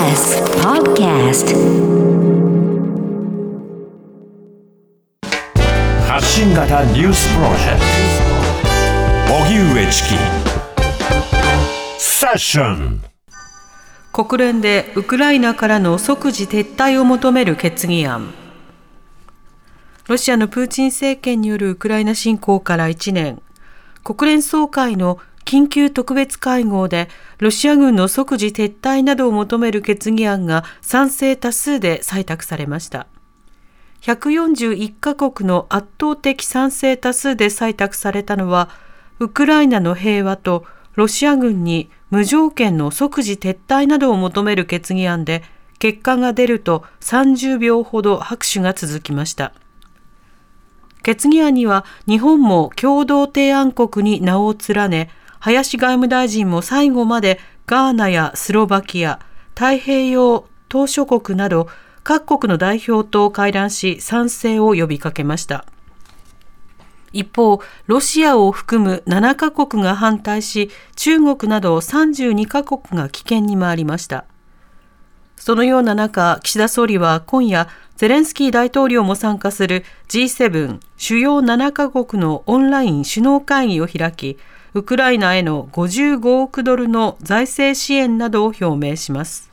TBS Podcast 発信型ニュースプロジェクト。荻上チキ。セッション国連でウクライナからの即時撤退を求める決議案。ロシアのプーチン政権によるウクライナ侵攻から1年。国連総会の緊急特別会合でロシア軍の即時撤退などを求める決議案が賛成多数で採択されました。141カ国の圧倒的賛成多数で採択されたのはウクライナの平和とロシア軍に無条件の即時撤退などを求める決議案で結果が出ると30秒ほど拍手が続きました。決議案には日本も共同提案国に名を連ね林外務大臣も最後までガーナやスロバキア、太平洋島諸国など各国の代表と会談し賛成を呼びかけました。一方、ロシアを含む7カ国が反対し、中国など32カ国が棄権に回りました。そのような中、岸田総理は今夜、ゼレンスキー大統領も参加する G7 主要7カ国のオンライン首脳会議を開き、ウクライナへの55億ドルの財政支援などを表明します。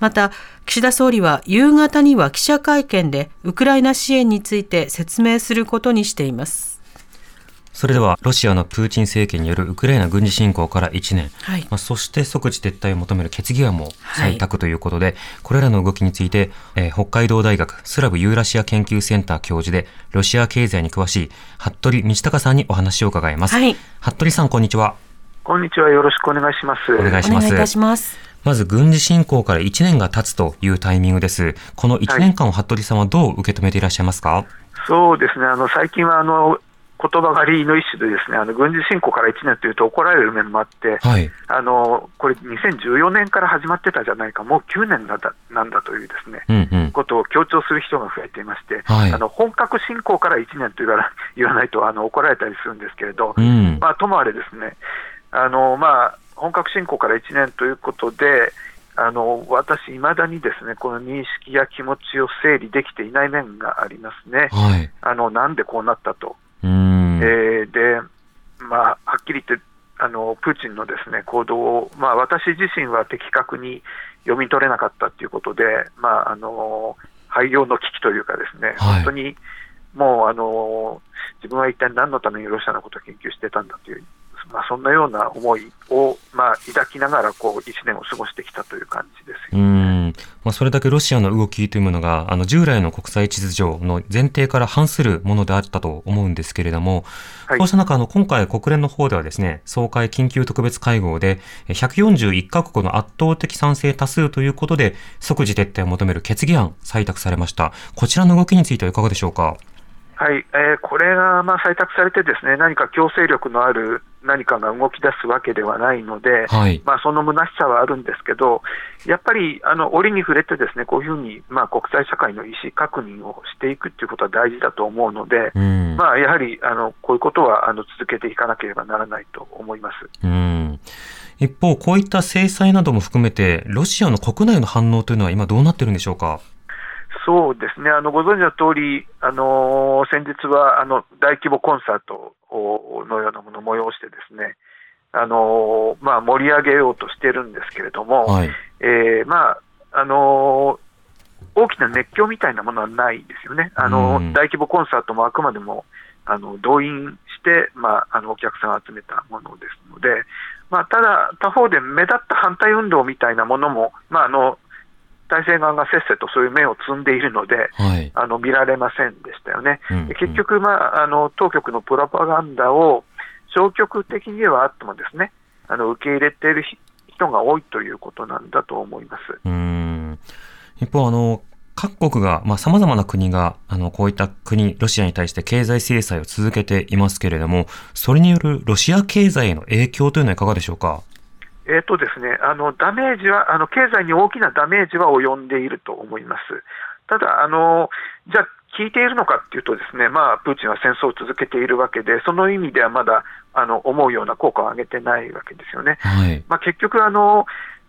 また、岸田総理は夕方には記者会見でウクライナ支援について説明することにしています。それでは、ロシアのプーチン政権によるウクライナ軍事侵攻から1年、はい、まあ、そして即時撤退を求める決議案も採択ということで、はい、これらの動きについて、えー、北海道大学スラブユーラシア研究センター教授で、ロシア経済に詳しい服部道隆さんにお話を伺います。はい、服部さん、こんにちは。こんにちは。よろしくお願いします。お願いします。お願いいたします。まず軍事侵攻から1年が経つというタイミングです。この1年間を服部さんはどう受け止めていらっしゃいますか、そうですね、あの最近はあの言葉狩りの一種でですねあの軍事侵攻から1年というと怒られる面もあって、はい、あのこれ、2014年から始まってたじゃないか、もう9年なんだなんだというですね、うんうん、ことを強調する人が増えていまして、はい、あの本格侵攻から1年と言わ 言わないとあの怒られたりするんですけれど、うん、まあ、ともあれですね、あのまあ、本格侵攻から1年ということで、あの私、いまだにですねこの認識や気持ちを整理できていない面がありますね、はい、あのなんでこうなったと。えー、で、まあ、はっきり言ってあのプーチンのですね行動を、まあ、私自身は的確に読み取れなかったということで、まあ、あの廃業の危機というか、ですね、はい、本当にもうあの自分は一体何のためにロシアのことを研究してたんだというまあ、そんなような思いを、まあ、抱きながらこう1年を過ごしてきたという感じですよ、ね、まあ、それだけロシアの動きというものがあの従来の国際秩序の前提から反するものであったと思うんですけれども、はい、こうした中あの今回国連の方ではですね総会緊急特別会合で141カ国の圧倒的賛成多数ということで即時撤退を求める決議案採択されました。こちらの動きについてはいかがでしょうか？はい、えー、これがまあ採択されて、ですね何か強制力のある何かが動き出すわけではないので、はい、まあ、その虚しさはあるんですけど、やっぱりあの折に触れて、ですねこういうふうにまあ国際社会の意思確認をしていくということは大事だと思うので、うん、まあ、やはりあのこういうことはあの続けていかなければならないと思います。うん一方、こういった制裁なども含めて、ロシアの国内の反応というのは今、どうなってるんでしょうか？そうですね、あのご存知の通り、あの先日はあの大規模コンサートのようなものを催して、ですねあのまあ、盛り上げようとしてるんですけれども、はい、えー、まああの大きな熱狂みたいなものはないですよね、あの大規模コンサートもあくまでもあの動員して、まあ、あのお客さんを集めたものですので、まあ、ただ、他方で目立った反対運動みたいなものも、まあ、あの体制側がせっせとそういう面を積んでいるので、はい、あの見られませんでしたよね。うんうん、結局、まあ、あの当局のプロパガンダを消極的にはあってもですねあの受け入れている人が多いということなんだと思います。うん一方あの各国が、まあ、様々な国が、あの、こういった国、ロシアに対して経済制裁を続けていますけれども、それによるロシア経済への影響というのはいかがでしょうか？えーとですね、あのダメージはあの、経済に大きなダメージは及んでいると思います。ただ、あのじゃあ、効いているのかっていうと、ですね、まあ、プーチンは戦争を続けているわけで、その意味ではまだあの思うような効果を上げてないわけですよね。はい、まあ、結局あの、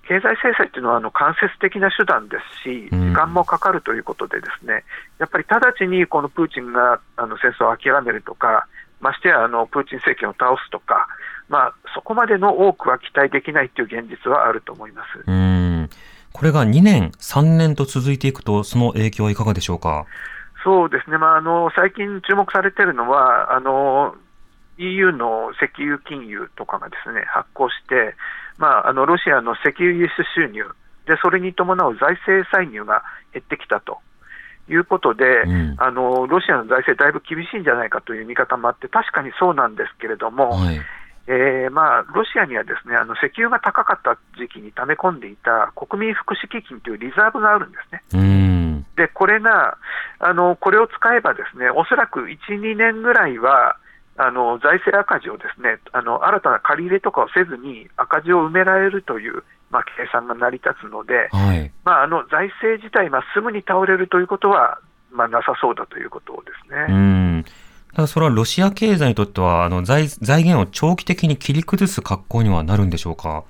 経済制裁というのはあの間接的な手段ですし、時間もかかるということで、ですねやっぱり直ちにこのプーチンがあの戦争を諦めるとか、ましてやあのプーチン政権を倒すとか、まあ、そこまでの多くは期待できないという現実はあると思います。うんこれが2年、3年と続いていくと、その影響はいかがでしょうか？そうですね、まあ、あの最近注目されているのは、あの EU の石油金融とかがですね発行して、まあ、あのロシアの石油輸出収入で、それに伴う財政歳入が減ってきたということで、うん、あのロシアの財政、だいぶ厳しいんじゃないかという見方もあって、確かにそうなんですけれども、はい、えー、まあ、ロシアにはですねあの石油が高かった時期に溜め込んでいた国民福祉基金というリザーブがあるんですね。うん。でこれがあの、これを使えば、ですねおそらく1、2年ぐらいは、あの財政赤字をですねあの新たな借り入れとかをせずに赤字を埋められるという、まあ、計算が成り立つので、はい、まあ、あの財政自体、まあ、すぐに倒れるということは、まあ、なさそうだということですね。うん。ただそれはロシア経済にとってはあの財財源を長期的に切り崩す格好にはなるんでしょうか？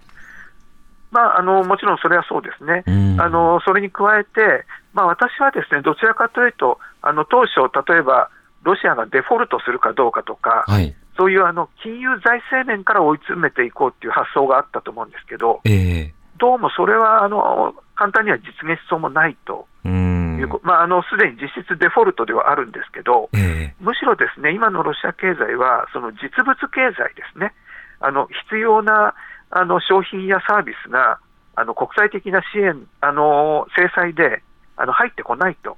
まあ、あのもちろんそれはそうですね、あのそれに加えて、まあ、私はですねどちらかというと、あの当初、例えばロシアがデフォルトするかどうかとか、はい、そういうあの金融財政面から追い詰めていこうという発想があったと思うんですけど、えー、どうもそれはあの簡単には実現しそうもないと。いうまあ、あのすでに実質デフォルトではあるんですけど、えー、むしろですね今のロシア経済は、その実物経済ですね、あの必要なあの商品やサービスがあの国際的な支援、あの制裁であの入ってこないと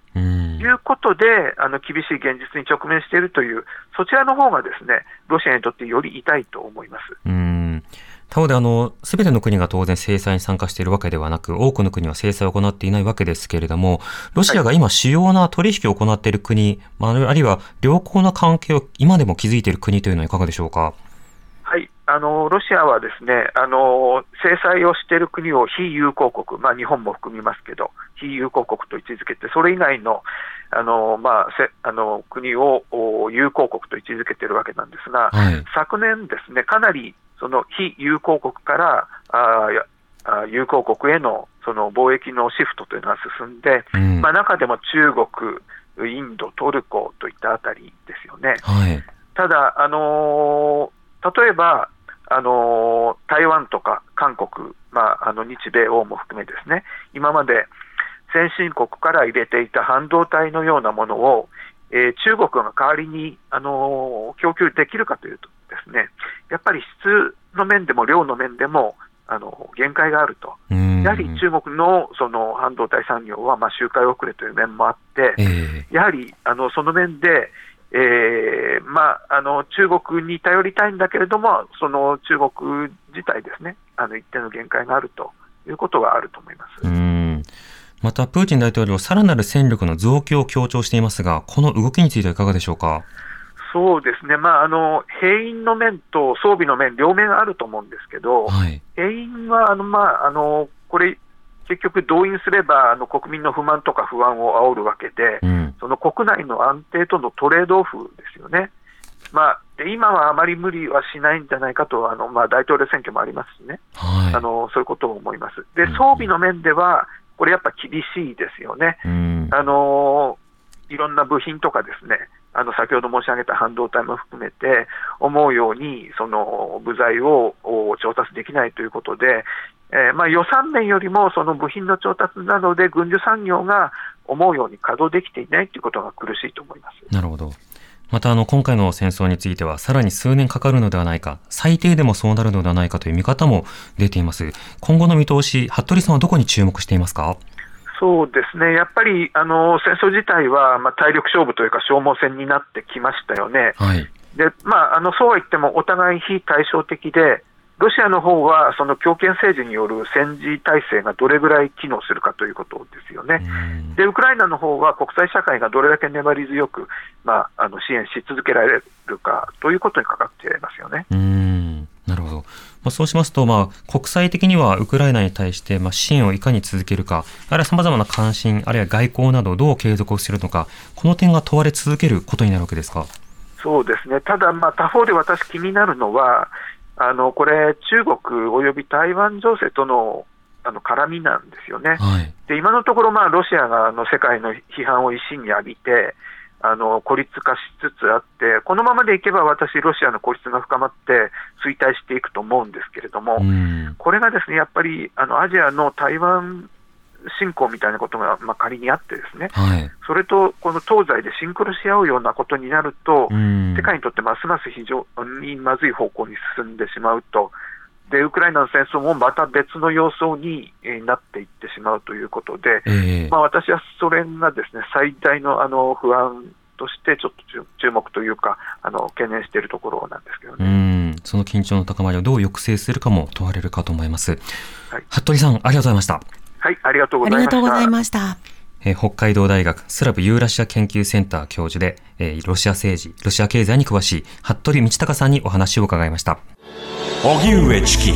いうことで、あの厳しい現実に直面しているという、そちらの方がですねロシアにとってより痛いと思います。うん他方で、あの、すべての国が当然制裁に参加しているわけではなく、多くの国は制裁を行っていないわけですけれども、ロシアが今主要な取引を行っている国、はい、あるいは良好な関係を今でも築いている国というのはいかがでしょうか？あのロシアはですねあの制裁をしている国を非友好国、まあ、日本も含みますけど、非友好国と位置づけて、それ以外のあの、まあ、せあの国を友好国と位置づけているわけなんですが、はい、昨年、ですねかなりその非友好国からああ友好国へのその貿易のシフトというのが進んで、うん、まあ、中でも中国、インド、トルコといったあたりですよね。はい、ただ、あのー、例えば、あの台湾とか韓国、まあ、あの日米欧も含めですね、今まで先進国から入れていた半導体のようなものを、えー、中国が代わりに、あの供給できるかというとですね、やっぱり質の面でも量の面でも、あの限界があると、やはり中国のその半導体産業はまあ周回遅れという面もあって、えー、やはりあのその面で、えーまあ、あの中国に頼りたいんだけれども、その中国自体ですね、あの一定の限界があるということはあると思います。うんまた、プーチン大統領、さらなる戦力の増強を強調していますが、この動きについてはいかがでしょうか？そうですね、まあ、あの兵員の面と装備の面、両面あると思うんですけど、はい、兵員はあの、まあ、あのこれ、結局、動員すればあの国民の不満とか不安を煽るわけで、うん、その国内の安定とのトレードオフですよね。まあ、で今はあまり無理はしないんじゃないかと、あのまあ、大統領選挙もありますしね、はい、あのそういうことを思います。で、装備の面では、これやっぱ厳しいですよね。うん、あのいろんな部品とかですね、あの先ほど申し上げた半導体も含めて、思うようにその部材を調達できないということで、えー、まあ予算面よりもその部品の調達などで軍需産業が思うように稼働できていないということが苦しいと思いますなるほど。またあの今回の戦争についてはさらに数年かかるのではないか、最低でもそうなるのではないかという見方も出ています。今後の見通し、服部さんはどこに注目していますか？そうですね、やっぱりあの戦争自体は、まあ、体力勝負というか消耗戦になってきましたよね。はい、でまあ、あのそうは言っても、お互い非対照的で、ロシアの方はその強権政治による戦時体制がどれぐらい機能するかということですよね。で、ウクライナの方は国際社会がどれだけ粘り強く、まあ、あの支援し続けられるかということにかかっていますよね。うんなるほど。まあ、そうしますと、まあ、国際的にはウクライナに対して、まあ、支援をいかに続けるか、あるいは様々な関心、あるいは外交などをどう継続するのか、この点が問われ続けることになるわけですか？そうですね。ただ、まあ、他方で私気になるのは、あのこれ、中国および台湾情勢とのあの絡みなんですよね。はい、で今のところ、まあ、ロシアがあの世界の批判を一身に浴びて、あの孤立化しつつあって、このままでいけば私、ロシアの孤立が深まって衰退していくと思うんですけれども、これがですねやっぱりあのアジアの台湾侵攻みたいなことが、まあ、仮にあってですね、はい、それとこの東西でシンクロし合うようなことになると、世界にとってますます非常にまずい方向に進んでしまうと、でウクライナの戦争もまた別の様相になっていってしまうということで、えー、まあ、私はそれがですね最大のあの不安としてちょっと注目というかあの懸念しているところなんですけどね。その緊張の高まりをどう抑制するかも問われるかと思います、はい、服部さんありがとうございましたはいありがとうございました。ありがとうございました。え北海道大学スラブユーラシア研究センター教授で、えー、ロシア政治、ロシア経済に詳しい服部道隆さんにお話を伺いました。荻上チキ